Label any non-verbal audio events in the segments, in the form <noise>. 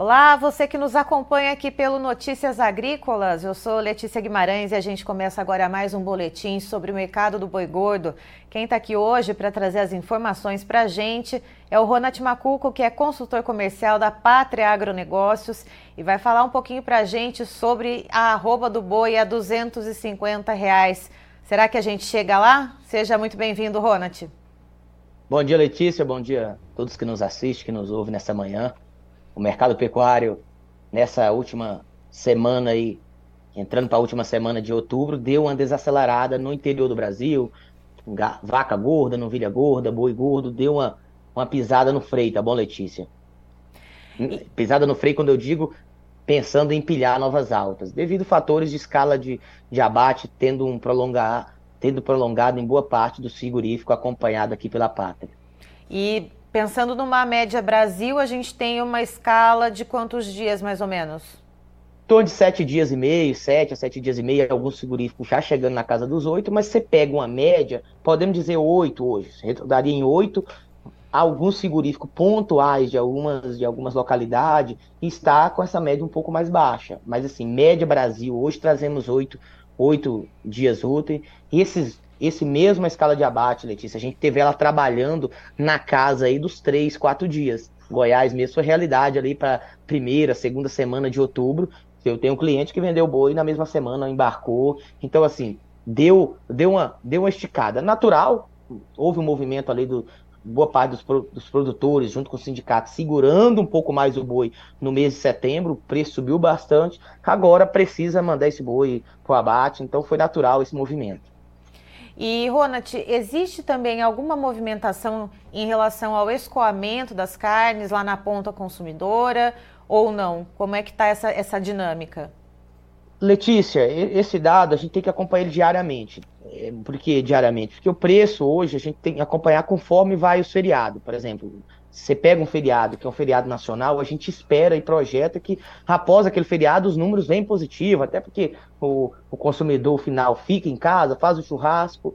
Olá, você que nos acompanha aqui pelo Notícias Agrícolas. Eu sou Letícia Guimarães e a gente começa agora mais um boletim sobre o mercado do boi gordo. Quem está aqui hoje para trazer as informações para a gente é o Ronat Macuco, que é consultor comercial da Pátria Agronegócios e vai falar um pouquinho para a gente sobre a arroba do boi a 250 reais. Será que a gente chega lá? Seja muito bem-vindo, Ronat. Bom dia, Letícia. Bom dia a todos que nos assistem, que nos ouvem nessa manhã o mercado pecuário nessa última semana aí, entrando para a última semana de outubro, deu uma desacelerada no interior do Brasil, vaca gorda, novilha gorda, boi gordo, deu uma, uma pisada no freio, tá bom, Letícia? Pisada no freio quando eu digo pensando em pilhar novas altas, devido a fatores de escala de, de abate tendo um prolongar, tendo prolongado em boa parte do frigorífico acompanhado aqui pela pátria. E Pensando numa média Brasil, a gente tem uma escala de quantos dias, mais ou menos? Torno de sete dias e meio, sete a sete dias e meio, alguns frigoríficos já chegando na casa dos oito, mas você pega uma média, podemos dizer oito hoje, daria em oito, alguns frigoríficos pontuais de algumas, de algumas localidades, está com essa média um pouco mais baixa. Mas assim, média Brasil, hoje trazemos oito, oito dias úteis, e esses esse mesma escala de abate, Letícia, a gente teve ela trabalhando na casa aí dos três, quatro dias. Goiás mesmo foi realidade ali para primeira, segunda semana de outubro. Eu tenho um cliente que vendeu boi na mesma semana, embarcou. Então, assim, deu, deu, uma, deu uma esticada. Natural, houve um movimento ali do boa parte dos, dos produtores, junto com o sindicato, segurando um pouco mais o boi no mês de setembro. O preço subiu bastante. Agora precisa mandar esse boi para o abate. Então, foi natural esse movimento. E, Ronat, existe também alguma movimentação em relação ao escoamento das carnes lá na ponta consumidora ou não? Como é que está essa, essa dinâmica? Letícia, esse dado a gente tem que acompanhar ele diariamente. É, por que diariamente? Porque o preço hoje a gente tem que acompanhar conforme vai o feriado. Por exemplo, você pega um feriado, que é um feriado nacional, a gente espera e projeta que após aquele feriado os números vêm positivos, até porque o, o consumidor final fica em casa, faz o churrasco.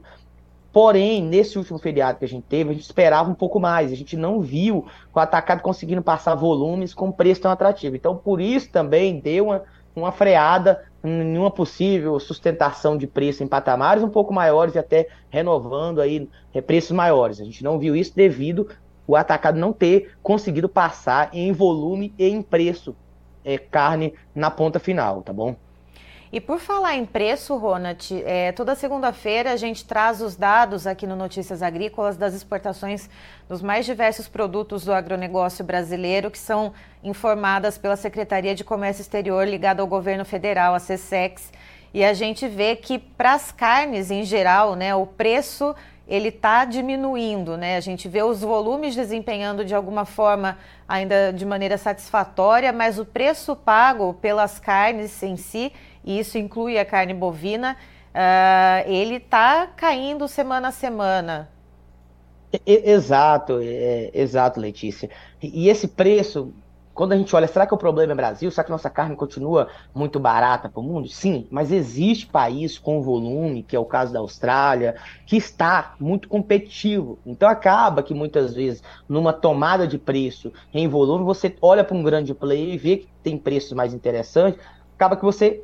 Porém, nesse último feriado que a gente teve, a gente esperava um pouco mais. A gente não viu o atacado conseguindo passar volumes com preço tão atrativo. Então, por isso também deu uma, uma freada em uma possível sustentação de preço em patamares um pouco maiores e até renovando aí preços maiores. A gente não viu isso devido o atacado não ter conseguido passar em volume e em preço é, carne na ponta final, tá bom? E por falar em preço, Ronat, é, toda segunda-feira a gente traz os dados aqui no Notícias Agrícolas das exportações dos mais diversos produtos do agronegócio brasileiro que são informadas pela Secretaria de Comércio Exterior ligada ao governo federal, a CSEX. E a gente vê que para as carnes em geral, né, o preço ele está diminuindo, né? A gente vê os volumes desempenhando de alguma forma ainda de maneira satisfatória, mas o preço pago pelas carnes em si, e isso inclui a carne bovina, uh, ele está caindo semana a semana. Exato, é, exato, Letícia. E esse preço quando a gente olha, será que o problema é Brasil? Será que nossa carne continua muito barata para o mundo? Sim, mas existe país com volume, que é o caso da Austrália, que está muito competitivo. Então acaba que muitas vezes, numa tomada de preço em volume, você olha para um grande player e vê que tem preços mais interessantes, acaba que você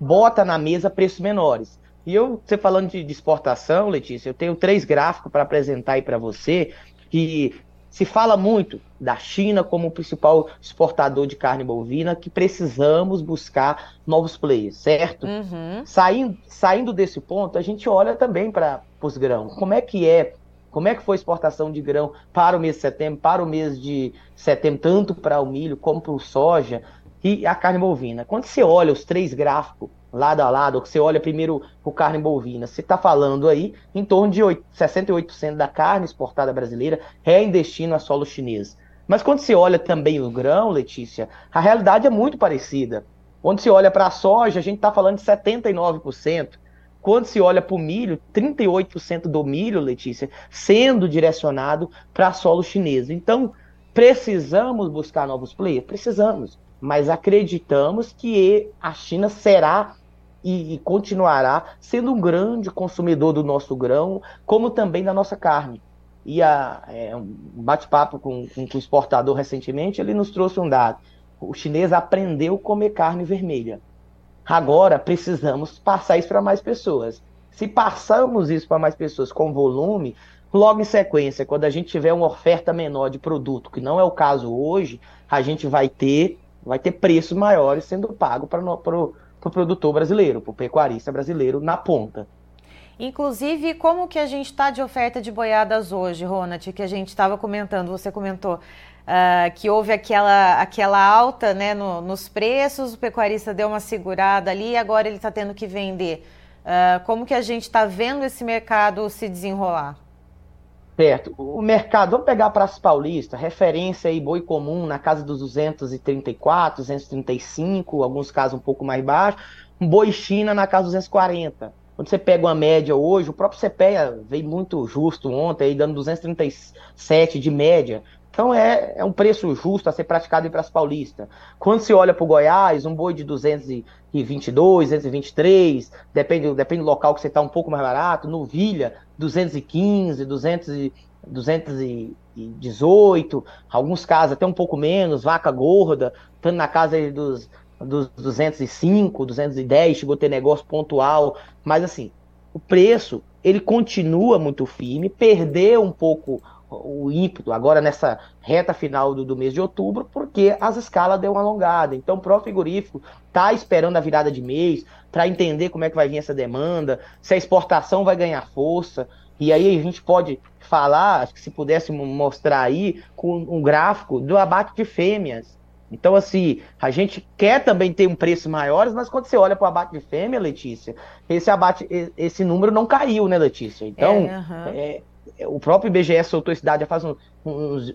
bota na mesa preços menores. E eu, você falando de, exportação, Letícia, eu tenho três gráficos para apresentar aí para você, que se fala muito da China como o principal exportador de carne bovina, que precisamos buscar novos players, certo? Uhum. Saindo, saindo desse ponto, a gente olha também para os grãos. Como é que é? Como é que foi a exportação de grão para o mês de setembro, para o mês de setembro, tanto para o milho como para o soja e a carne bovina? Quando você olha os três gráficos lado a lado, ou que você olha primeiro por carne bovina, você está falando aí em torno de 68% da carne exportada brasileira é em destino a solo chinês. Mas quando você olha também o grão, Letícia, a realidade é muito parecida. Quando se olha para a soja, a gente está falando de 79%. Quando se olha para o milho, 38% do milho, Letícia, sendo direcionado para solo chinês. Então, precisamos buscar novos players? Precisamos. Mas acreditamos que a China será e, e, continuará sendo um grande consumidor do nosso grão, como também da nossa carne. E a, é, um bate-papo com, com, com o exportador recentemente, ele nos trouxe um dado. O chinês aprendeu a comer carne vermelha. Agora precisamos passar isso para mais pessoas. Se passamos isso para mais pessoas com volume, logo em sequência, quando a gente tiver uma oferta menor de produto, que não é o caso hoje, a gente vai ter, vai ter preços maiores sendo pago para o para o produtor brasileiro, para o pecuarista brasileiro na ponta. Inclusive, como que a gente está de oferta de boiadas hoje, Ronald, que a gente estava comentando, você comentou uh, que houve aquela, aquela alta né, no, nos preços, o pecuarista deu uma segurada ali e agora ele está tendo que vender. Uh, como que a gente está vendo esse mercado se desenrolar? Certo. O mercado, vamos pegar a Praça Paulista, referência aí boi comum na casa dos 234, 235, alguns casos um pouco mais baixo. Um boi China na casa dos 240. Quando você pega uma média hoje, o próprio CPEA veio muito justo ontem, aí dando 237 de média. Então é, é um preço justo a ser praticado em Praça Paulista. Quando se olha para o Goiás, um boi de 222, 223, depende, depende do local que você está um pouco mais barato. No Vilha, 215, 200 218, alguns casos até um pouco menos, vaca gorda, estando na casa dos, dos 205, 210, chegou a ter negócio pontual, mas assim, o preço ele continua muito firme, perdeu um pouco o ímpeto agora nessa reta final do, do, mês de outubro, porque as escalas deu uma alongada. Então, o próprio frigorífico está esperando a virada de mês para entender como é que vai vir essa demanda, se a exportação vai ganhar força. E aí a gente pode falar, acho que se pudesse mostrar aí, com um gráfico do abate de fêmeas. Então, assim, a gente quer também ter um preço maior, mas quando você olha para o abate de fêmea, Letícia, esse abate, esse número não caiu, né, Letícia? Então, é, uhum. é, o próprio IBGE soltou esse dado já faz uns, uns,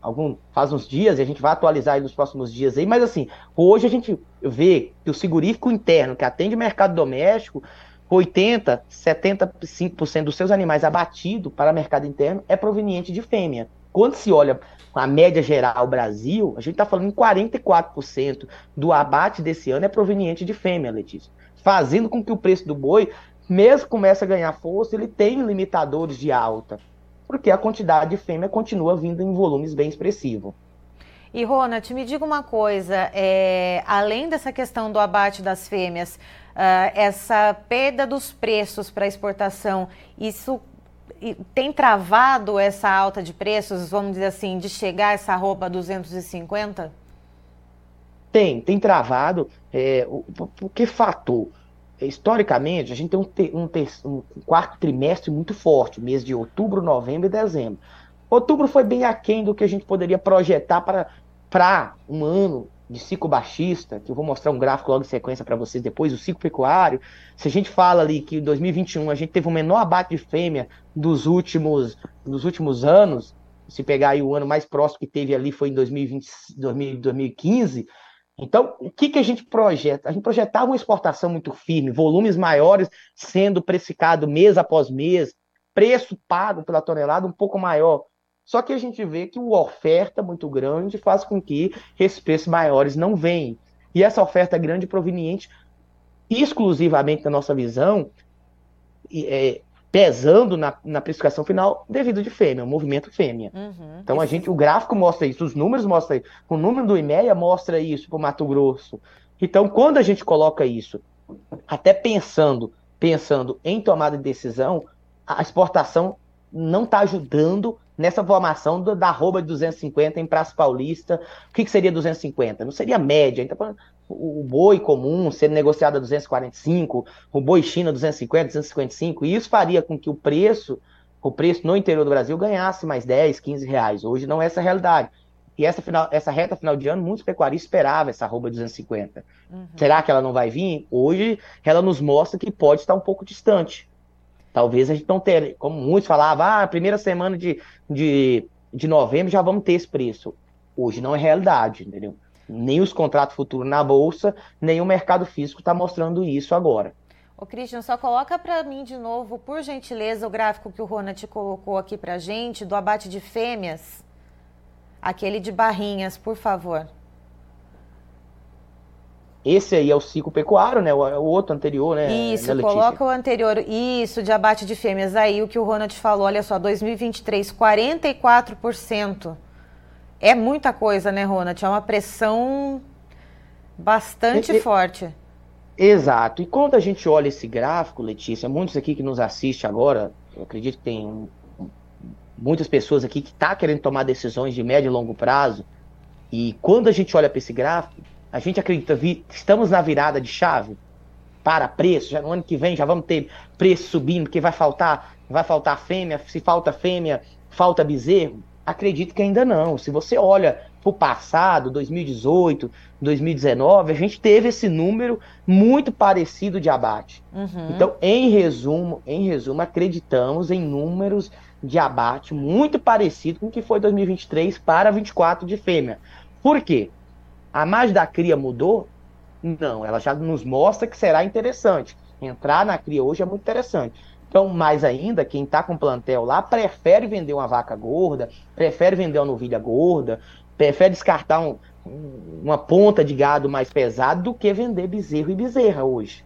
algum, faz uns dias, e a gente vai atualizar nos próximos dias aí, mas assim, hoje a gente vê que o segurífico interno, que atende o mercado doméstico, 80, 75% dos seus animais abatidos para mercado interno é proveniente de fêmea. Quando se olha a média geral Brasil, a gente está falando em 44% do abate desse ano é proveniente de fêmea, Letícia. Fazendo com que o preço do boi mesmo comece a ganhar força, ele tem limitadores de alta, porque a quantidade de fêmea continua vindo em volumes bem expressivos. E Ronald, me diga uma coisa, é, além dessa questão do abate das fêmeas, uh, essa perda dos preços para exportação, isso tem travado essa alta de preços, vamos dizer assim, de chegar a essa roupa 250? Tem, tem travado. É, o que fator? Historicamente, a gente tem um, ter, um, ter, um, quarto trimestre muito forte, mês de outubro, novembro e dezembro. Outubro foi bem aquém do que a gente poderia projetar para um ano de ciclo baixista, que eu vou mostrar um gráfico logo em sequência para vocês depois, o ciclo pecuário. Se a gente fala ali que em 2021 a gente teve o menor abate de fêmea dos últimos, dos últimos anos, se pegar aí o ano mais próximo que teve ali foi em 2020, 2015, então, o que, que a gente projeta? A gente projetava uma exportação muito firme, volumes maiores sendo precificado mês após mês, preço pago pela tonelada um pouco maior. Só que a gente vê que uma oferta muito grande faz com que esses preços maiores não venham. E essa oferta grande proveniente exclusivamente da nossa visão, é, pesando na, na precificação final devido de fêmea, o movimento fêmea. Uhum, então a gente, o gráfico mostra isso, os números mostram isso, o número do IMEA mostra isso para o Mato Grosso. Então, quando a gente coloca isso, até pensando, pensando em tomada de decisão, a exportação não está ajudando nessa formação do, da arroba de 250 em Praça Paulista. O que, que seria 250? Não seria média. Então, o boi comum sendo negociado a 245, o boi China 250, 255, e isso faria com que o preço, o preço no interior do Brasil ganhasse mais 10, 15 reais. Hoje não é essa a realidade. E essa, final, essa reta final de ano, muitos pecuaristas esperavam essa arroba 250. Uhum. Será que ela não vai vir? Hoje ela nos mostra que pode estar um pouco distante. Talvez a gente não tenha, como muitos falavam, ah, primeira semana de, de, de novembro já vamos ter esse preço. Hoje não é realidade, entendeu? Nem os contratos futuros na bolsa, nem o mercado físico está mostrando isso agora. Ô, Christian, só coloca para mim de novo, por gentileza, o gráfico que o Ronald colocou aqui para gente do abate de fêmeas. Aquele de barrinhas, por favor. Esse aí é o ciclo pecuário, né? O, o outro anterior, né? Isso, né, coloca o anterior. Isso, de abate de fêmeas. Aí o que o Ronald falou, olha só, 2023, 44%. É muita coisa, né, Ronald? É uma pressão bastante forte. Exato. E quando a gente olha esse gráfico, Letícia, muitos aqui que nos assistem agora, eu acredito que tem muitas pessoas aqui que estão tá querendo tomar decisões de médio e longo prazo. E quando a gente olha para esse gráfico, a gente acredita que estamos na virada de chave para preço. Já no ano que vem já vamos ter preço subindo, porque vai faltar, vai faltar fêmea. Se falta fêmea, falta bezerro. Acredito que ainda não. Se você olha para o passado, 2018, 2019, a gente teve esse número muito parecido de abate. Uhum. Então, em resumo, em resumo, acreditamos em números de abate muito parecido com o que foi 2023 para 24 de fêmea. Por quê? A margem da cria mudou? Não, ela já nos mostra que será interessante. Entrar na cria hoje é muito interessante. Então, mais ainda, quem está com plantel lá prefere vender uma vaca gorda, prefere vender uma novilha gorda, prefere descartar um, uma ponta de gado mais pesado do que vender bezerro e bezerra hoje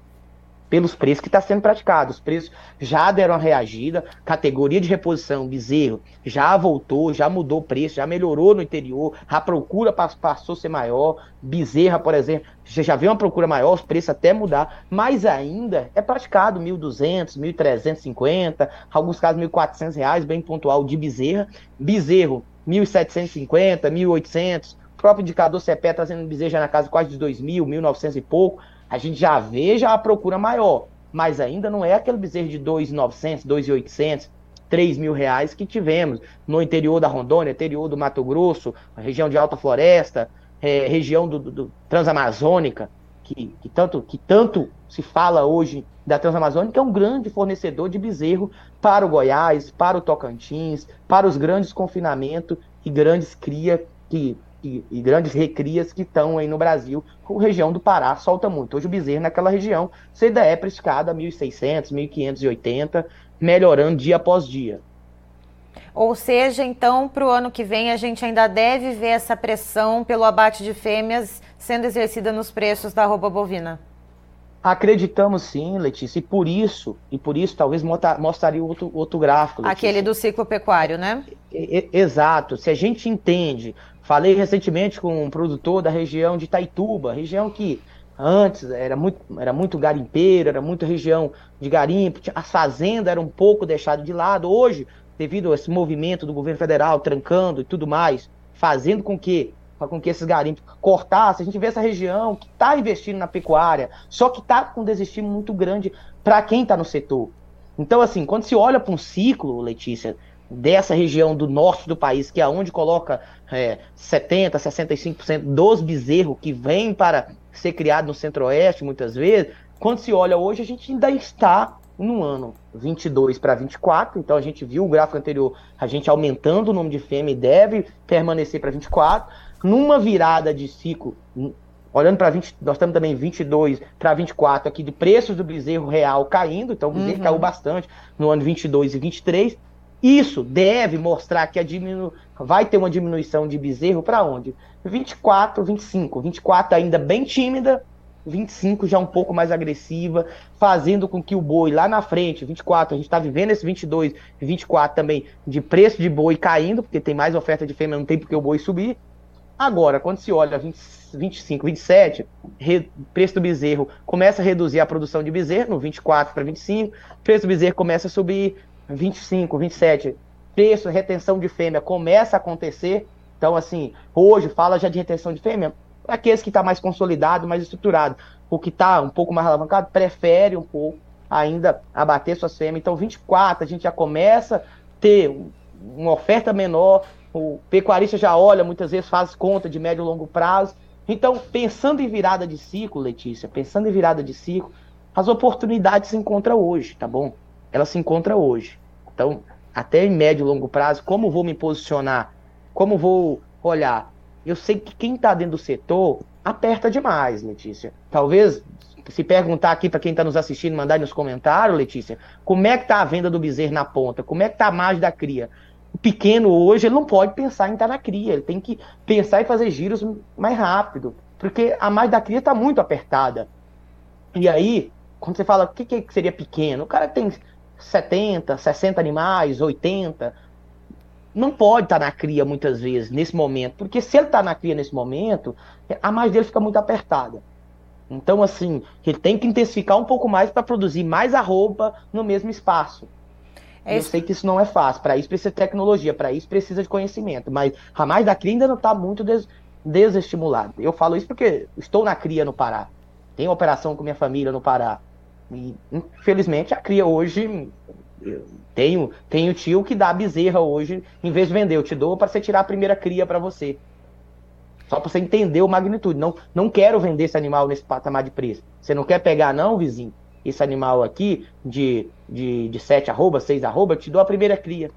pelos preços que está sendo praticado. Os preços já deram a reagida, categoria de reposição, bezerro, já voltou, já mudou o preço, já melhorou no interior, a procura passou a ser maior, bezerra, por exemplo, já vê uma procura maior, os preços até mudar, mas ainda é praticado 1.200, 1.350, alguns casos 1.400 reais, bem pontual, de bezerra, bezerro 1.750, 1.800, o próprio indicador CPE trazendo já na casa quase de 2.000, 1.900 e pouco, a gente já vê já a procura maior, mas ainda não é aquele bezerro de 2.900, 2.800, 3 mil reais que tivemos no interior da Rondônia, interior do Mato Grosso, região de Alta Floresta, é, região do, do, do Transamazônica, que, que, tanto, que tanto se fala hoje da Transamazônica, é um grande fornecedor de bezerro para o Goiás, para o Tocantins, para os grandes confinamentos e grandes cria que e, e, grandes recrias que estão aí no Brasil, a região do Pará solta muito. Hoje o bezerro naquela região, você ainda é precificado a 1.600, 1.580, melhorando dia após dia. Ou seja, então, para o ano que vem, a gente ainda deve ver essa pressão pelo abate de fêmeas sendo exercida nos preços da roupa bovina. Acreditamos sim, Letícia, e por isso, e por isso talvez mostraria outro, outro gráfico. Letícia. Aquele do ciclo pecuário, né? Exato. Se a gente entende Falei recentemente com um produtor da região de Itaituba, região que antes era muito, era muito garimpeiro, era muito região de garimpo, as fazendas eram um pouco deixadas de lado. Hoje, devido a esse movimento do governo federal trancando e tudo mais, fazendo com que com que esses garimpos cortassem, a gente vê essa região que está investindo na pecuária, só que está com um desestímulo muito grande para quem está no setor. Então, assim, quando se olha para um ciclo, Letícia, dessa região do norte do país, que é onde coloca é, 70%, 65% dos bezerros que vêm para ser criado no centro-oeste, muitas vezes, quando se olha hoje, a gente ainda está no ano 22 para 24, então a gente viu o gráfico anterior, a gente aumentando o número de fêmea e deve permanecer para 24, numa virada de ciclo, olhando para 20, nós estamos também 22 para 24 aqui de preços do bezerro real caindo, então o bezerro uhum. caiu bastante no ano 22 e 23, Isso deve mostrar que a diminu... vai ter uma diminuição de bezerro para onde? 24, 25. 24 ainda bem tímida, 25 já um pouco mais agressiva, fazendo com que o boi lá na frente, 24, a gente está vivendo esse 22, 24 também, de preço de boi caindo, porque tem mais oferta de fêmea, não tem porque o boi subir. Agora, quando se olha 20, 25, 27, re, preço do bezerro começa a reduzir a produção de bezerro, no 24 para 25, preço do bezerro começa a subir, 25, 27, preço, retenção de fêmea começa a acontecer. Então, assim, hoje fala já de retenção de fêmea, aqueles que está mais consolidado, mais estruturado. O que está um pouco mais alavancado prefere um pouco ainda abater suas fêmeas. Então, 24, a gente já começa a ter uma oferta menor. O pecuarista já olha, muitas vezes faz conta de médio e longo prazo. Então, pensando em virada de ciclo, Letícia, pensando em virada de ciclo, as oportunidades se encontram hoje, tá bom? Elas se encontram hoje. Então, até em médio e longo prazo, como vou me posicionar? Como vou olhar? eu sei que quem está dentro do setor aperta demais, Letícia. Talvez, se perguntar aqui para quem está nos assistindo, mandar nos comentários, Letícia, como é que está a venda do bezerro na ponta? Como é que está a margem da cria? O pequeno hoje, ele não pode pensar em estar tá na cria, ele tem que pensar em fazer giros mais rápido, porque a margem da cria está muito apertada. E aí, quando você fala, o que, que seria pequeno? O cara tem 70, 60 animais, 80, não pode estar tá na cria muitas vezes, nesse momento, porque se ele está na cria nesse momento, a mais dele fica muito apertada. Então, assim, ele tem que intensificar um pouco mais para produzir mais arroba no mesmo espaço. É Eu sei que isso não é fácil, para isso precisa de tecnologia, para isso precisa de conhecimento, mas a mais da cria ainda não está muito des desestimulado. Eu falo isso porque estou na cria no Pará, tenho operação com minha família no Pará, e infelizmente a cria hoje tenho, tenho tio que dá bezerra hoje, em vez de vender, eu te dou para você tirar a primeira cria para você. Só para você entender o magnitude. Não, não quero vender esse animal nesse patamar de preço. Você não quer pegar, não, vizinho? Esse animal aqui, de, de, de 7 arroba, 6 arroba, eu te dou a primeira cria.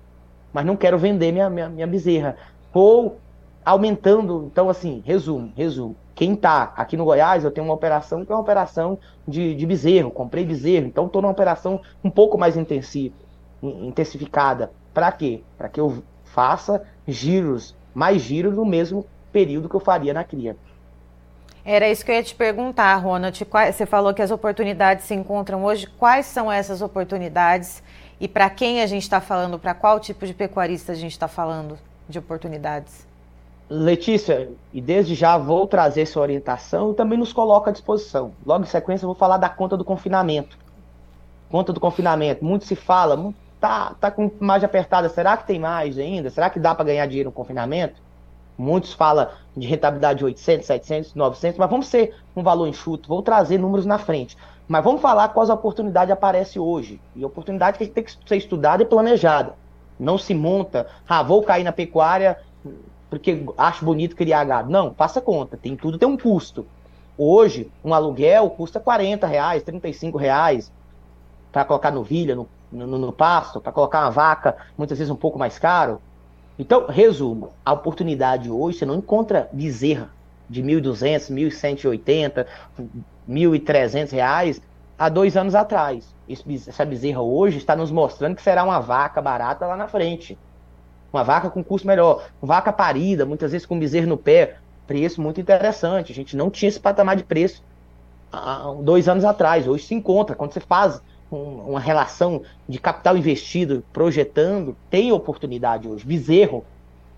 Mas não quero vender minha, minha, minha bezerra. Ou aumentando. Então, assim, resumo, resumo. Quem tá aqui no Goiás, eu tenho uma operação que é uma operação de, de bezerro, comprei bezerro, então estou numa operação um pouco mais intensiva, intensificada. Para quê? Para que eu faça giros, mais giros no mesmo período que eu faria na cria. Era isso que eu ia te perguntar, Ronald. Você falou que as oportunidades se encontram hoje. Quais são essas oportunidades e para quem a gente está falando? Para qual tipo de pecuarista a gente está falando de oportunidades? Letícia, e desde já vou trazer sua orientação e também nos coloca à disposição. Logo em sequência, eu vou falar da conta do confinamento. Conta do confinamento. Muito se fala, tá, tá com margem apertada. Será que tem mais ainda? Será que dá para ganhar dinheiro no confinamento? Muitos falam de rentabilidade de 800, 700, 900, mas vamos ser um valor enxuto. Vou trazer números na frente. Mas vamos falar quais oportunidades aparecem hoje. E oportunidade que tem que ser estudada e planejada. Não se monta, ah, vou cair na pecuária porque acho bonito criar gado. Não, faça conta, tem tudo tem um custo. Hoje, um aluguel custa 40 reais, 35 reais para colocar novilha no, no, no pasto, para colocar uma vaca, muitas vezes um pouco mais caro. Então, resumo, a oportunidade hoje você não encontra bezerra de 1.200, 1.180, 1.300 reais há dois anos atrás. Essa bezerra hoje está nos mostrando que será uma vaca barata lá na frente. Uma vaca com custo melhor. Vaca parida, muitas vezes com bezerro no pé. Preço muito interessante. A gente não tinha esse patamar de preço há dois anos atrás. Hoje se encontra. Quando você faz um, uma relação de capital investido, projetando, tem oportunidade hoje. Bezerro,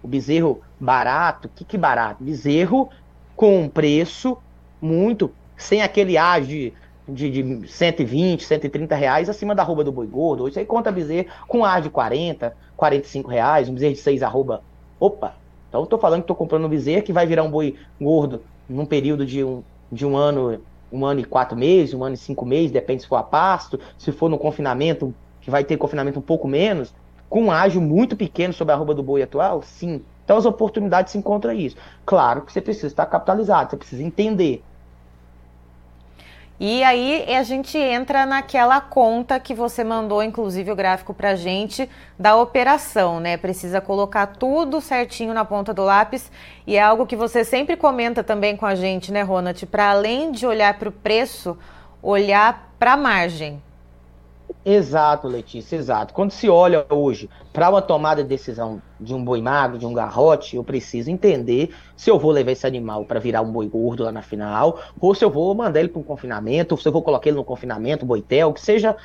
o bezerro barato, que, que barato? Bezerro com preço muito, sem aquele ar de, de, de 120, 130 reais acima da roupa do boi gordo. Hoje você conta bezerro com ar de 40, 45 reais, um bezerro de 6 arroba. Opa! Então eu tô falando que tô comprando um bezerro que vai virar um boi gordo num período de um, de um ano, um ano e quatro meses, um ano e cinco meses, depende se for a pasto, se for no confinamento, que vai ter confinamento um pouco menos, com um ágio muito pequeno sobre a arroba do boi atual, sim. Então as oportunidades se encontram isso. Claro que você precisa estar capitalizado, você precisa entender e aí a gente entra naquela conta que você mandou, inclusive o gráfico para gente, da operação, né? Precisa colocar tudo certinho na ponta do lápis e é algo que você sempre comenta também com a gente, né, Ronald? Para além de olhar para o preço, olhar para a margem. Exato, Letícia, exato. Quando se olha hoje para uma tomada de decisão de um boi magro, de um garrote, eu preciso entender se eu vou levar esse animal para virar um boi gordo lá na final, ou se eu vou mandar ele para um confinamento, ou se eu vou colocar ele no confinamento, boitel, que seja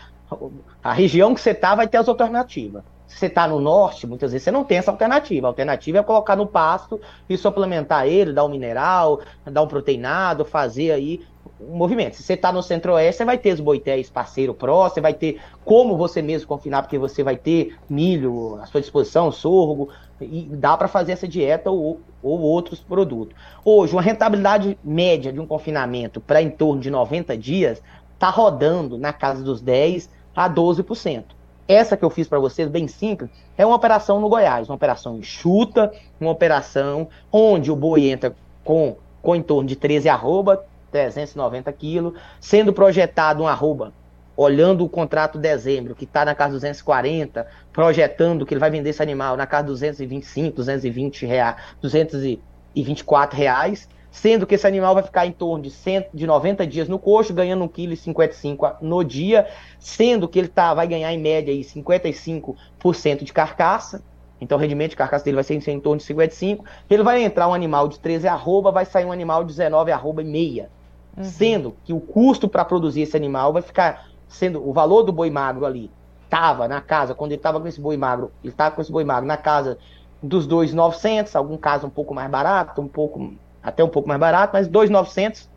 a região que você tá, vai ter as alternativas. Se você está no norte, muitas vezes você não tem essa alternativa. A alternativa é colocar no pasto e suplementar ele, dar um mineral, dar um proteinado, fazer aí um movimento. Se você está no centro-oeste, você vai ter os boitéis parceiro pró, você vai ter como você mesmo confinar, porque você vai ter milho à sua disposição, sorgo, e dá para fazer essa dieta ou, ou outros produtos. Hoje, uma rentabilidade média de um confinamento para em torno de 90 dias está rodando na casa dos 10 a 12%. Essa que eu fiz para vocês, bem simples, é uma operação no Goiás, uma operação enxuta, uma operação onde o boi entra com, com em torno de 13 arroba, 390 quilos, sendo projetado um arroba, olhando o contrato de dezembro, que está na casa 240, projetando que ele vai vender esse animal na casa 225, 220 reais, 224 reais, sendo que esse animal vai ficar em torno de, 100, de 90 dias no coxo, ganhando 1,55 kg no dia, sendo que ele tá, vai ganhar em média aí 55% de carcaça, então o rendimento de carcaça dele vai ser em torno de 55, ele vai entrar um animal de 13 arroba, vai sair um animal de 19 arroba e meia, uhum. sendo que o custo para produzir esse animal vai ficar sendo o valor do boi magro ali tava na casa quando ele tava com esse boi magro, ele tava com esse boi magro na casa dos 2.900, algum caso um pouco mais barato, um pouco até um pouco mais barato, mas 2.900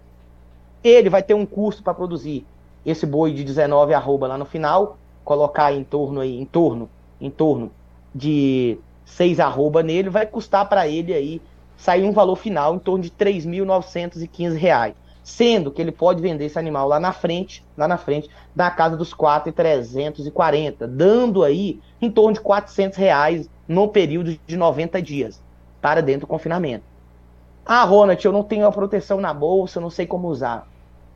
ele vai ter um custo para produzir esse boi de 19 arroba lá no final, colocar em torno aí, em torno, em torno de 6 arroba nele, vai custar para ele aí sair um valor final em torno de 3.915 reais sendo que ele pode vender esse animal lá na frente, lá na frente, na casa dos 4,340, dando aí em torno de 400 reais no período de 90 dias para dentro do confinamento. Ah, Ronald, eu não tenho a proteção na bolsa, não sei como usar.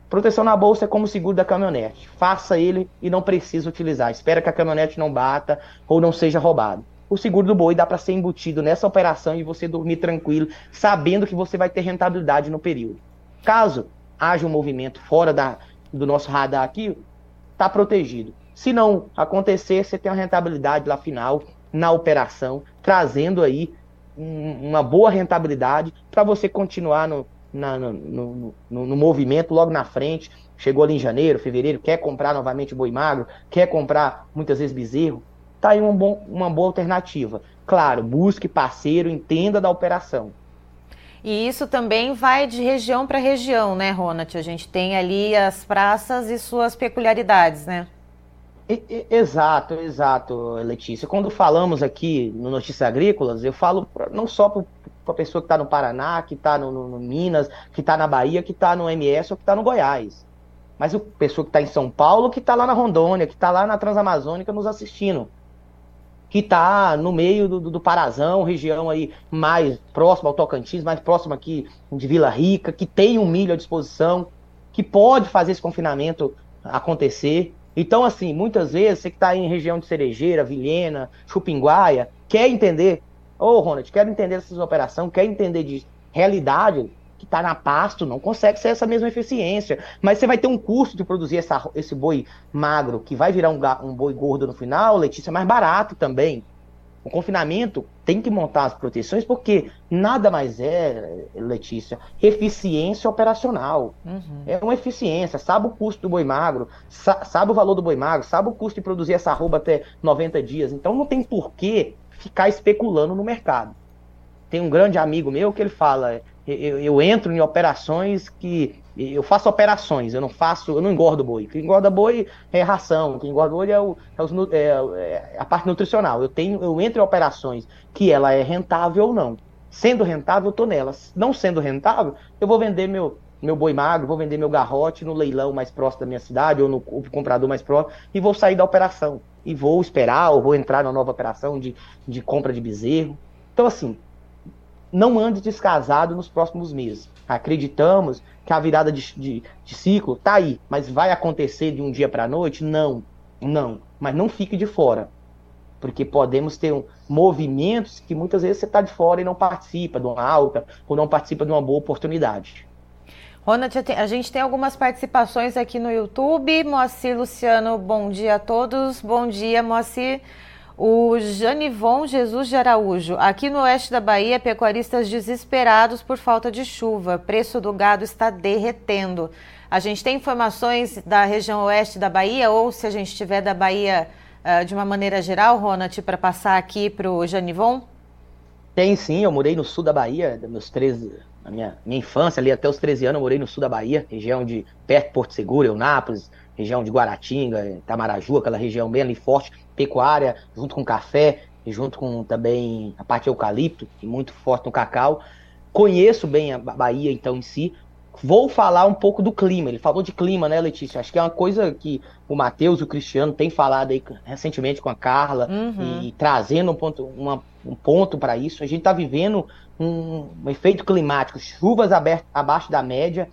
Proteção na bolsa é como o seguro da caminhonete. Faça ele e não precisa utilizar. Espera que a caminhonete não bata ou não seja roubado. O seguro do boi dá para ser embutido nessa operação e você dormir tranquilo, sabendo que você vai ter rentabilidade no período. Caso haja um movimento fora da, do nosso radar aqui, está protegido. Se não acontecer, você tem uma rentabilidade lá final na operação, trazendo aí um, uma boa rentabilidade para você continuar no, na, no, no, no, movimento logo na frente. Chegou ali em janeiro, fevereiro, quer comprar novamente boi magro, quer comprar muitas vezes bezerro. Está aí um bom, uma boa alternativa. Claro, busque parceiro, entenda da operação. E isso também vai de região para região, né, Ronald? A gente tem ali as praças e suas peculiaridades, né? Exato, exato, Letícia. Quando falamos aqui no Notícias Agrícolas, eu falo não só para a pessoa que está no Paraná, que está no, no, no, Minas, que está na Bahia, que está no MS ou que está no Goiás. Mas a pessoa que está em São Paulo, que está lá na Rondônia, que está lá na Transamazônica nos assistindo que está no meio do, do, Parazão, região aí mais próxima ao Tocantins, mais próxima aqui de Vila Rica, que tem um milho à disposição, que pode fazer esse confinamento acontecer. Então, assim, muitas vezes você que está em região de Cerejeira, Vilhena, Chupinguaia, quer entender, ô oh, Ronald, quero entender essas operações, quer entender de realidade, que está na pasto não consegue ser essa mesma eficiência. Mas você vai ter um custo de produzir essa, esse boi magro, que vai virar um, um boi gordo no final, Letícia, mais barato também. O confinamento tem que montar as proteções, porque nada mais é, Letícia, eficiência operacional. Uhum. É uma eficiência. Sabe o custo do boi magro, sa sabe o valor do boi magro, sabe o custo de produzir essa roupa até 90 dias. Então não tem porquê ficar especulando no mercado. Tem um grande amigo meu que ele fala: eu, eu, entro em operações que. Eu faço operações, eu não faço, eu não engordo boi. Quem engorda boi é ração, quem engorda boi é, o, é, os, é, é, a parte nutricional. Eu tenho, eu entro em operações que ela é rentável ou não. Sendo rentável, eu tô nelas. Não sendo rentável, eu vou vender meu, meu boi magro, vou vender meu garrote no leilão mais próximo da minha cidade ou no comprador mais próximo e vou sair da operação. E vou esperar ou vou entrar na nova operação de, de compra de bezerro. Então, assim, não ande descasado nos próximos meses. Acreditamos que a virada de, de, de ciclo está aí, mas vai acontecer de um dia para a noite? Não, não. Mas não fique de fora, porque podemos ter um, movimentos que muitas vezes você está de fora e não participa de uma alta ou não participa de uma boa oportunidade. Ronald, a gente tem algumas participações aqui no YouTube. Moacir Luciano, bom dia a todos. Bom dia, Moacir. O Janivon Jesus de Araújo. Aqui no oeste da Bahia, pecuaristas desesperados por falta de chuva. Preço do gado está derretendo. A gente tem informações da região oeste da Bahia, ou se a gente tiver da Bahia uh, de uma maneira geral, Ronald, para passar aqui para o Janivon? Tem sim, eu morei no sul da Bahia, meus 13, na minha, minha infância, ali até os 13 anos, eu morei no sul da Bahia, região de perto de Porto Seguro, Eunápolis, região de Guaratinga, Tamaraju, aquela região bem ali forte, pecuária, junto com café, e junto com também a parte eucalipto, e muito forte no cacau. Conheço bem a Bahia, então, em si. Vou falar um pouco do clima. Ele falou de clima, né, Letícia? Acho que é uma coisa que o Matheus e o Cristiano têm falado aí recentemente com a Carla uhum. e, e, trazendo um ponto, uma, um ponto para isso. A gente está vivendo um, um, efeito climático, chuvas abertas, abaixo da média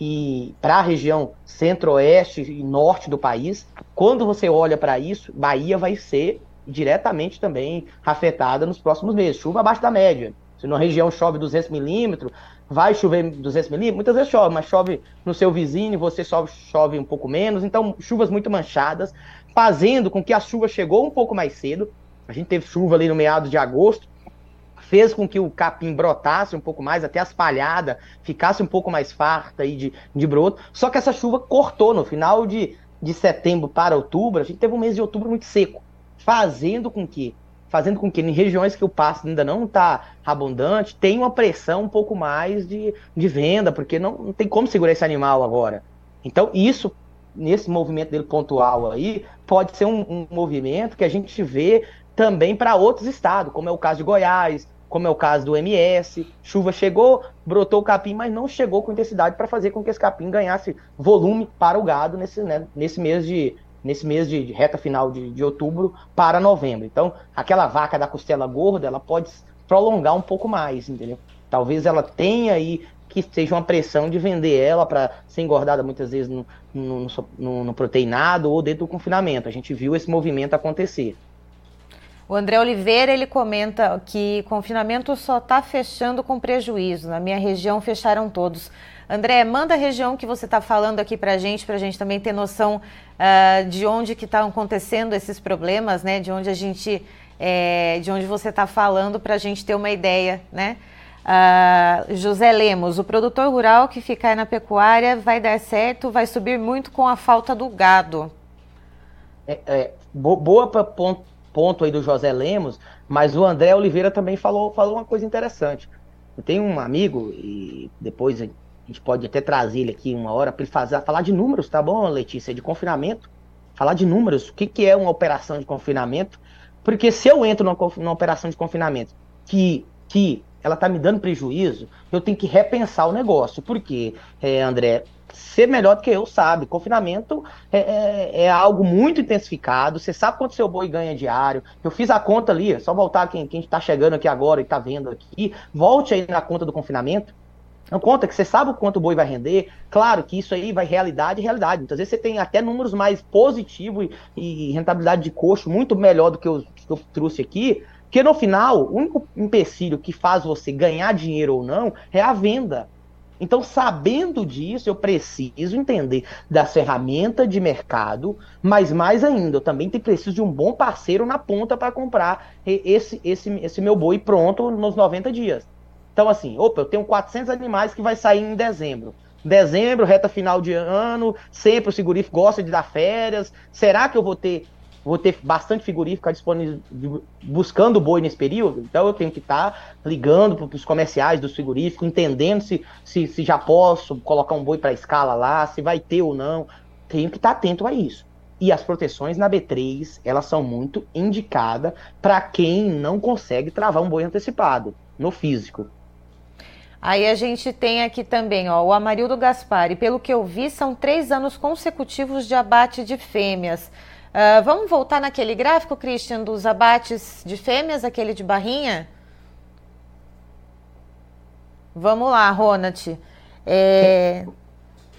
e para a região centro-oeste e norte do país. Quando você olha para isso, Bahia vai ser diretamente também afetada nos próximos meses. Chuva abaixo da média. Se numa região chove 200 milímetros, vai chover 200 milímetros, muitas vezes chove, mas chove no seu vizinho, você só chove um pouco menos, então chuvas muito manchadas, fazendo com que a chuva chegou um pouco mais cedo. A gente teve chuva ali no meados de agosto, fez com que o capim brotasse um pouco mais, até as palhadas ficasse um pouco mais farta aí de, de broto. Só que essa chuva cortou no final de, de setembro para outubro. A gente teve um mês de outubro muito seco, fazendo com que fazendo com que em regiões que o pasto ainda não está abundante, tenha uma pressão um pouco mais de, de venda, porque não, não tem como segurar esse animal agora. Então, isso, nesse movimento dele pontual aí, pode ser um, um movimento que a gente vê também para outros estados, como é o caso de Goiás, como é o caso do MS. Chuva chegou, brotou o capim, mas não chegou com intensidade para fazer com que esse capim ganhasse volume para o gado nesse, né, nesse mês de, nesse mês de, reta final de, de, outubro para novembro. Então, aquela vaca da costela gorda, ela pode prolongar um pouco mais, entendeu? Talvez ela tenha aí que seja uma pressão de vender ela para ser engordada muitas vezes no, no, no, no, proteinado ou dentro do confinamento. A gente viu esse movimento acontecer. O André Oliveira ele comenta que confinamento só está fechando com prejuízo. Na minha região fecharam todos. André, manda a região que você está falando aqui para a gente, para a gente também ter noção uh, de onde que estão acontecendo esses problemas, né? De onde a gente, é, de onde você está falando, para a gente ter uma ideia, né? Uh, José Lemos, o produtor rural que ficar na pecuária vai dar certo, vai subir muito com a falta do gado. É, é, boa para ponto, ponto aí do José Lemos, mas o André Oliveira também falou, falou uma coisa interessante. Eu tenho um amigo, e depois a gente pode até trazer ele aqui uma hora para ele fazer, falar de números, tá bom, Letícia? De confinamento. Falar de números, o que, que é uma operação de confinamento. Porque se eu entro numa, numa operação de confinamento que, que ela tá me dando prejuízo, eu tenho que repensar o negócio. Porque, é, André, ser melhor do que eu sabe, confinamento é, é, é, algo muito intensificado. Você sabe quanto seu boi ganha diário. Eu fiz a conta ali, só voltar quem, está chegando aqui agora e está vendo aqui. Volte aí na conta do confinamento. Não conta que você sabe o quanto o boi vai render. Claro que isso aí vai realidade realidade. Muitas vezes você tem até números mais positivos e, e rentabilidade de coxo muito melhor do que, eu, que eu trouxe aqui. Porque no final, o único empecilho que faz você ganhar dinheiro ou não é a venda. Então, sabendo disso, eu preciso entender da ferramenta de mercado, mas mais ainda, eu também preciso de um bom parceiro na ponta para comprar esse, esse, esse meu boi pronto nos 90 dias. Então, assim, opa, eu tenho 400 animais que vai sair em dezembro. Dezembro, reta final de ano, sempre o segurífico gosta de dar férias. Será que eu vou ter vou ter bastante frigorífico disponível buscando boi nesse período? Então eu tenho que estar tá ligando para os comerciais do frigorífico, entendendo se, se, se já posso colocar um boi para escala lá, se vai ter ou não. Tenho que estar tá atento a isso. E as proteções na B3, elas são muito indicadas para quem não consegue travar um boi antecipado no físico. Aí a gente tem aqui também ó, o Amarildo Gaspar, e pelo que eu vi, são três anos consecutivos de abate de fêmeas. Uh, vamos voltar naquele gráfico, Christian, dos abates de fêmeas, aquele de barrinha? Vamos lá, Ronald. É...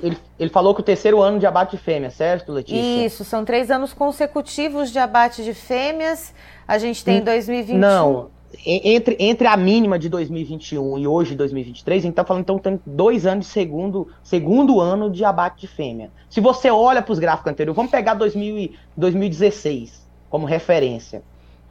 Ele, ele falou que o terceiro ano de abate de fêmeas, certo, Letícia? Isso, são três anos consecutivos de abate de fêmeas. A gente tem 2021. Não, entre, entre a mínima de 2021 e hoje 2023, a gente falando então tem dois anos de segundo, segundo ano de abate de fêmea. Se você olha para os gráficos anteriores, vamos pegar 2000, 2016 como referência.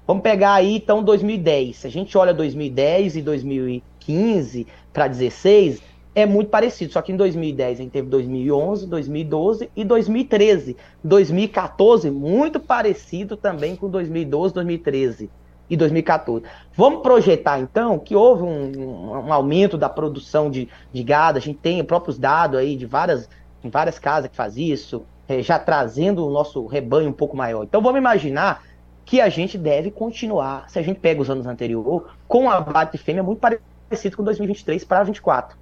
Vamos pegar aí então 2010. Se a gente olha 2010 e 2015 para 16, é muito parecido. Só que em 2010 a gente teve 2011, 2012 e 2013. 2014 muito parecido também com 2012, 2013 e 2014. Vamos projetar, então, que houve um, um aumento da produção de, de, gado, a gente tem próprios dados aí de várias, várias casas que faz isso, é, já trazendo o nosso rebanho um pouco maior. Então vamos imaginar que a gente deve continuar, se a gente pega os anos anteriores, com o abate de fêmea muito parecido com 2023 para 2024.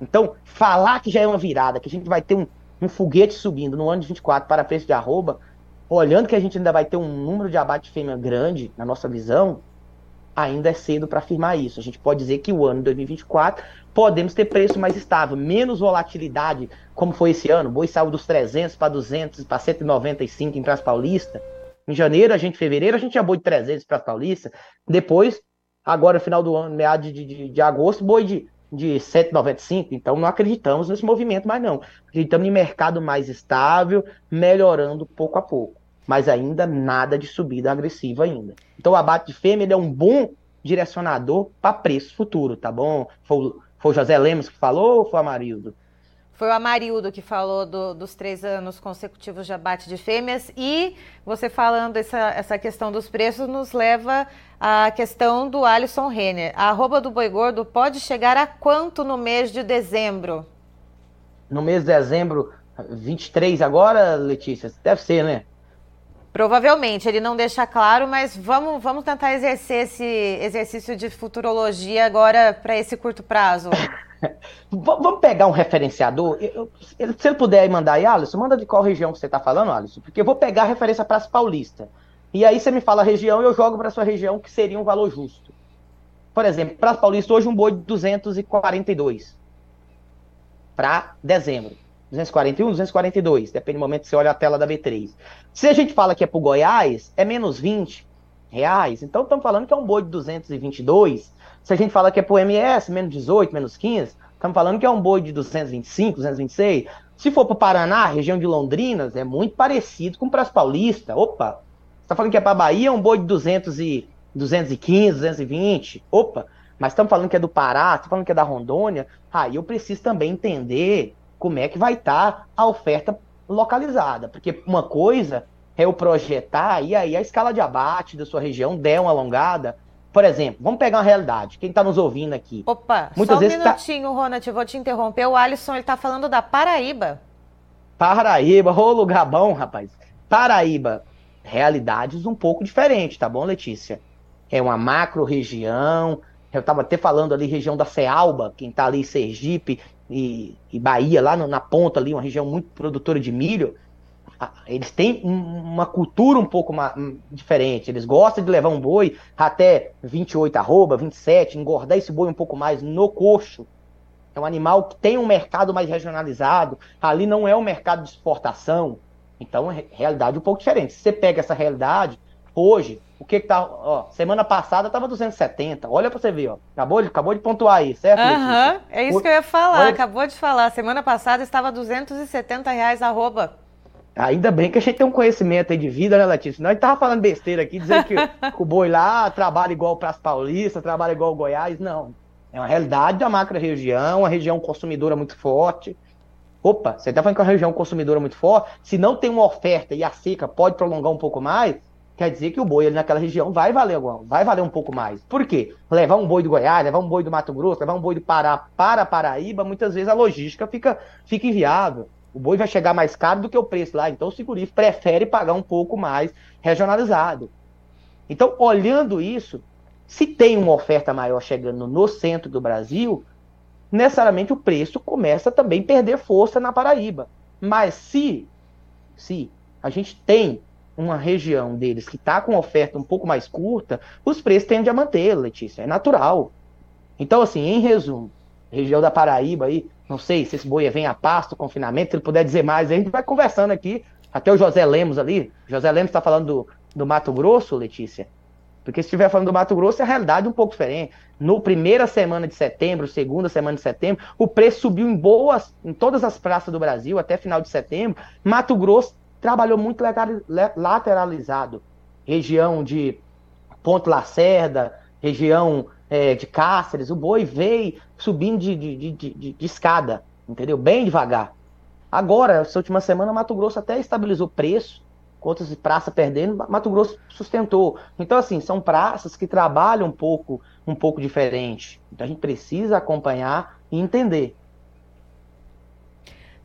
Então, falar que já é uma virada, que a gente vai ter um, um foguete subindo no ano de 24 para preço de arroba, olhando que a gente ainda vai ter um número de abate fêmea grande, na nossa visão, ainda é cedo para afirmar isso. A gente pode dizer que o ano de 2024 podemos ter preço mais estável, menos volatilidade, como foi esse ano. O boi saiu dos 300 para 200, para 195 em Praça Paulista. Em janeiro, a gente, fevereiro, a gente tinha boi de 300 para Paulista. Depois, agora, final do ano, meados de, de, de agosto, boi de, de 195. Então, não acreditamos nesse movimento mais, não. Acreditamos em mercado mais estável, melhorando pouco a pouco mas ainda nada de subida agressiva ainda. Então o abate de fêmea é um bom direcionador para preço futuro, tá bom? Foi, foi o José Lemos que falou ou foi o Amarildo? Foi o Amarildo que falou do, dos três anos consecutivos de abate de fêmeas. E você falando essa, essa questão dos preços nos leva à questão do Alisson Renner. A arroba do boi gordo pode chegar a quanto no mês de dezembro? No mês de dezembro, 23 agora, Letícia? Deve ser, né? Provavelmente, ele não deixa claro, mas vamos, vamos tentar exercer esse exercício de futurologia agora para esse curto prazo. <laughs> vamos pegar um referenciador. Eu, eu, se ele puder mandar aí, Alisson, manda de qual região que você está falando, Alisson, porque eu vou pegar a referência para Paulista. E aí você me fala a região e eu jogo para sua região que seria um valor justo. Por exemplo, Praça Paulista hoje um boi de 242 para dezembro. 241, 242, depende do momento que você olha a tela da B3. Se a gente fala que é para o Goiás, é menos 20 reais. Então estamos falando que é um boi de 222. Se a gente fala que é para o MS, menos 18, menos 15, estamos falando que é um boi de 225, 226. Se for para o Paraná, região de Londrinas, é muito parecido com o Praça Paulista. Opa! Está falando que é para Bahia, é um boi de 200 e, 215, 220. Opa! Mas estamos falando que é do Pará, estamos falando que é da Rondônia. Aí eu preciso também entender como é que vai estar tá a oferta localizada. Porque uma coisa é eu projetar e aí a escala de abate da sua região der uma alongada. Por exemplo, vamos pegar uma realidade. Quem está nos ouvindo aqui? Opa, Muitas só um vezes tá minutinho, tá... Ronald, eu vou te interromper. O Alisson está falando da Paraíba. Paraíba, ô lugar bom, rapaz. Paraíba, realidades um pouco diferentes, tá bom, Letícia? É uma macro região. Eu estava até falando ali, região da Cealba, quem está ali em Sergipe, e, e Bahia, lá na ponta ali, uma região muito produtora de milho, eles têm uma cultura um pouco hum, diferente. Eles gostam de levar um boi até 28 arroba, 27, engordar esse boi um pouco mais no coxo. É um animal que tem um mercado mais regionalizado. Ali não é um mercado de exportação. Então, é realidade um pouco diferente. Se você pega essa realidade, hoje, o que que tá, ó, semana passada tava 270. Olha para você ver, ó. Acabou de, acabou de pontuar aí, certo? Aham, uhum, é isso que eu ia falar. Olha... Acabou de falar. Semana passada estava 270 reais arroba. Ainda bem que a gente tem um conhecimento aí de vida, né, Letícia? Nós tava falando besteira aqui, dizendo que, <laughs> o boi lá trabalha igual o Praça Paulista, trabalha igual o Goiás. Não. É uma realidade da macro região, uma região consumidora muito forte. Opa, você tá falando que é uma região consumidora muito forte. Se não tem uma oferta e a seca pode prolongar um pouco mais, quer dizer que o boi ali naquela região vai valer vai valer um pouco mais. Por quê? Levar um boi do Goiás, levar um boi do Mato Grosso, levar um boi do Pará para Paraíba, muitas vezes a logística fica, fica inviável. O boi vai chegar mais caro do que o preço lá, então o segurífico prefere pagar um pouco mais regionalizado. Então, olhando isso, se tem uma oferta maior chegando no centro do Brasil, necessariamente o preço começa também a perder força na Paraíba. Mas se, se a gente tem uma região deles que está com oferta um pouco mais curta, os preços tendem a manter, Letícia, é natural. Então, assim, em resumo, região da Paraíba aí, não sei se esse boi vem a pasto, confinamento, se ele puder dizer mais, a gente vai conversando aqui. Até o José Lemos ali, José Lemos está falando do, do Mato Grosso, Letícia. Porque se estiver falando do Mato Grosso, é a realidade um pouco diferente. No primeira semana de setembro, segunda semana de setembro, o preço subiu em boas, em todas as praças do Brasil, até final de setembro. Mato Grosso trabalhou muito lateralizado. Região de Ponto Lacerda, região é, de Cáceres, o boi veio subindo de, de, de, de, escada, entendeu? Bem devagar. Agora, essa última semana, Mato Grosso até estabilizou preço, com outras praças perdendo, Mato Grosso sustentou. Então, assim, são praças que trabalham um pouco, um pouco diferente. Então, a gente precisa acompanhar e entender.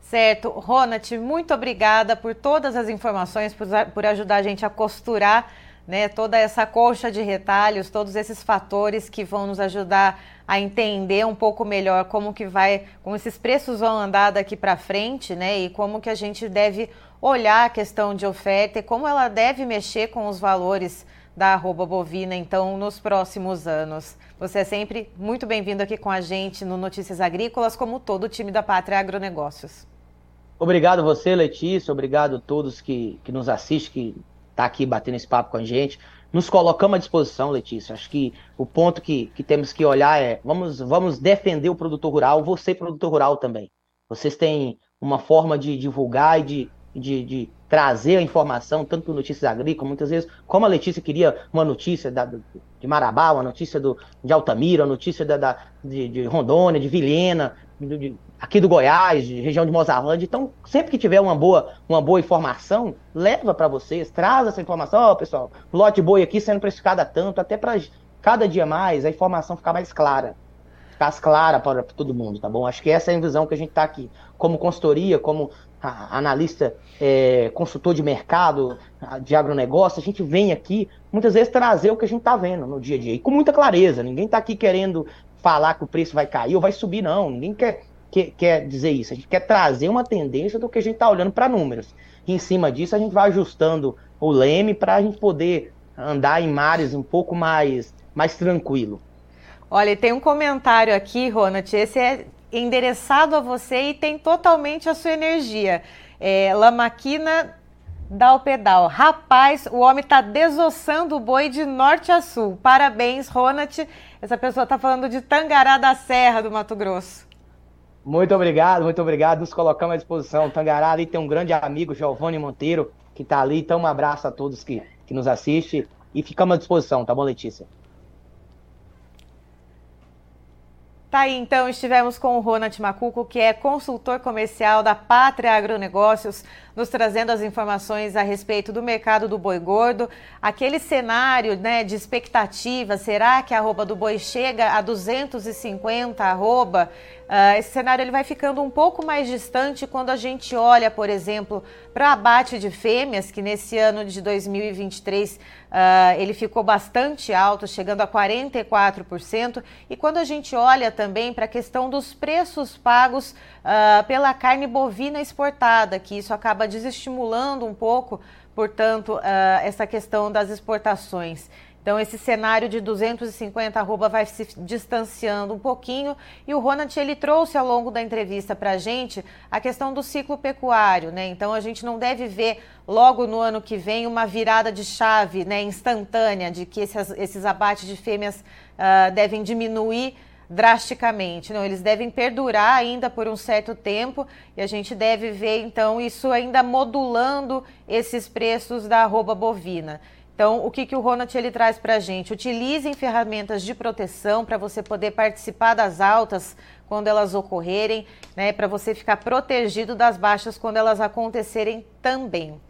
Certo. Ronat, muito obrigada por todas as informações, por, por ajudar a gente a costurar né, toda essa colcha de retalhos, todos esses fatores que vão nos ajudar a entender um pouco melhor como que vai, como esses preços vão andar daqui para frente, né, e como que a gente deve olhar a questão de oferta e como ela deve mexer com os valores da arroba bovina, então, nos próximos anos. Você é sempre muito bem-vindo aqui com a gente no Notícias Agrícolas, como todo o time da Pátria Agronegócios. Obrigado você, Letícia, obrigado a todos que, que nos assistem, que tá aqui batendo esse papo com a gente. Nos colocamos à disposição, Letícia. Acho que o ponto que, que temos que olhar é vamos, vamos defender o produtor rural, você, produtor rural também. Vocês têm uma forma de divulgar e de, de, de trazer a informação, tanto notícias agrícolas, muitas vezes, como a Letícia queria uma notícia da, de Marabá, uma notícia do, de Altamira, uma notícia da, da de, de, Rondônia, de Vilhena, aqui do Goiás, de região de Mozarlândia. Então, sempre que tiver uma boa, uma boa informação, leva para vocês, traz essa informação. Ó, oh, pessoal, lote boi aqui sendo precificado a tanto, até para cada dia mais a informação ficar mais clara. Ficar clara para todo mundo, tá bom? Acho que essa é a visão que a gente está aqui. Como consultoria, como analista, é, consultor de mercado, de agronegócio, a gente vem aqui muitas vezes trazer o que a gente está vendo no dia a dia. E com muita clareza. Ninguém está aqui querendo falar que o preço vai cair ou vai subir, não. Ninguém quer que, quer dizer isso. A gente quer trazer uma tendência do que a gente está olhando para números. E em cima disso, a gente vai ajustando o leme para a gente poder andar em mares um pouco mais, mais tranquilo. Olha, tem um comentário aqui, Ronald, esse é endereçado a você e tem totalmente a sua energia. É, Lamaquina dá o pedal. Rapaz, o homem está desossando o boi de norte a sul. Parabéns, Ronald. Essa pessoa está falando de Tangará da Serra, do Mato Grosso. Muito obrigado, muito obrigado. Nos colocamos à disposição. Tangará ali tem um grande amigo, Giovanni Monteiro, que está ali. Então, um abraço a todos que, que nos assistem e ficamos à disposição, tá bom, Letícia? Tá aí, então, estivemos com o Ronald Macuco, que é consultor comercial da Pátria Agronegócios, nos trazendo as informações a respeito do mercado do boi gordo. Aquele cenário né, de expectativa, será que a arroba do boi chega a 250 arroba? Uh, esse cenário ele vai ficando um pouco mais distante quando a gente olha, por exemplo, para abate de fêmeas, que nesse ano de 2023 uh, ah, ele ficou bastante alto, chegando a 44%. E quando a gente olha também para a questão dos preços pagos uh, pela carne bovina exportada, que isso acaba desestimulando um pouco, portanto, essa questão das exportações. Então, esse cenário de 250 arroba vai se distanciando um pouquinho. E o Ronald, ele trouxe ao longo da entrevista para a gente a questão do ciclo pecuário, né? Então, a gente não deve ver logo no ano que vem uma virada de chave né, instantânea de que esses, esses abates de fêmeas uh, devem diminuir drasticamente. Não, eles devem perdurar ainda por um certo tempo e a gente deve ver, então, isso ainda modulando esses preços da arroba bovina. Então, o que, que o Ronald ele traz para a gente? Utilizem ferramentas de proteção para você poder participar das altas quando elas ocorrerem, né, para você ficar protegido das baixas quando elas acontecerem também.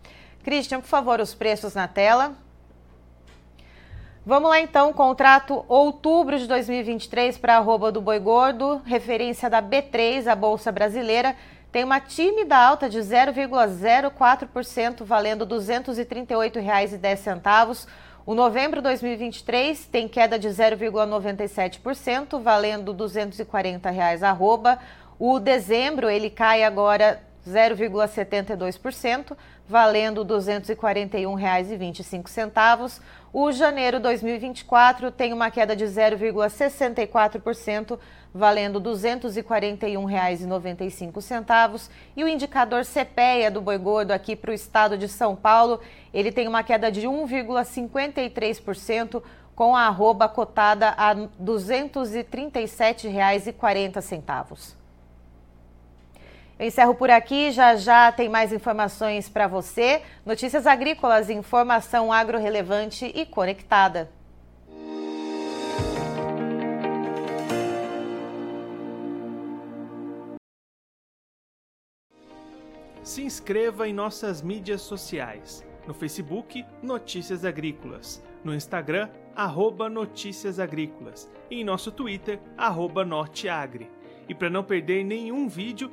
Christian, por favor, os preços na tela. Vamos lá então, contrato outubro de 2023 para a arroba do boi gordo, referência da B3, a Bolsa Brasileira, tem uma tímida alta de 0,04%, valendo R$ 238,10. O novembro de 2023 tem queda de 0,97%, valendo 240 reais arroba. O dezembro ele cai agora 0,72%, valendo R$ 241,25. O janeiro 2024 tem uma queda de 0,64%, valendo R$ 241,95. E o indicador CPEA do boi gordo aqui para o estado de São Paulo, ele tem uma queda de 1,53%, com a arroba cotada a R$ 237,40. Eu encerro por aqui, já já tem mais informações para você. Notícias agrícolas, informação agro-relevante e conectada. Se inscreva em nossas mídias sociais. No Facebook, Notícias Agrícolas. No Instagram, arroba Notícias Agrícolas. E em nosso Twitter, arroba Norteagri. E para não perder nenhum vídeo,